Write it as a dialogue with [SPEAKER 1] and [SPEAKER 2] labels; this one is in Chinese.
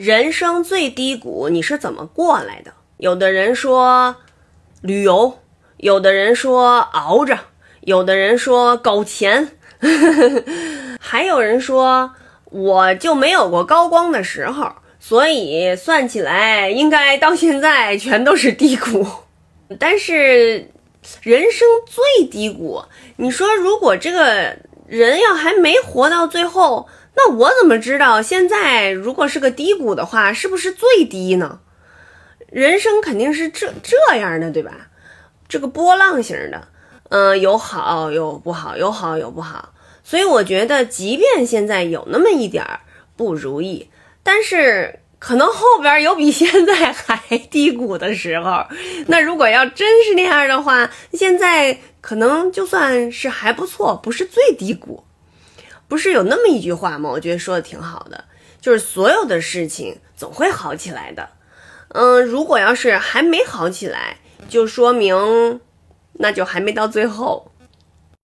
[SPEAKER 1] 人生最低谷你是怎么过来的？有的人说旅游，有的人说熬着，有的人说搞钱，还有人说我就没有过高光的时候，所以算起来应该到现在全都是低谷。但是人生最低谷，你说如果这个人要还没活到最后。那我怎么知道现在如果是个低谷的话，是不是最低呢？人生肯定是这这样的，对吧？这个波浪型的，嗯，有好有不好，有好有不好。所以我觉得，即便现在有那么一点儿不如意，但是可能后边有比现在还低谷的时候。那如果要真是那样的话，现在可能就算是还不错，不是最低谷。不是有那么一句话吗？我觉得说的挺好的，就是所有的事情总会好起来的。嗯，如果要是还没好起来，就说明那就还没到最后。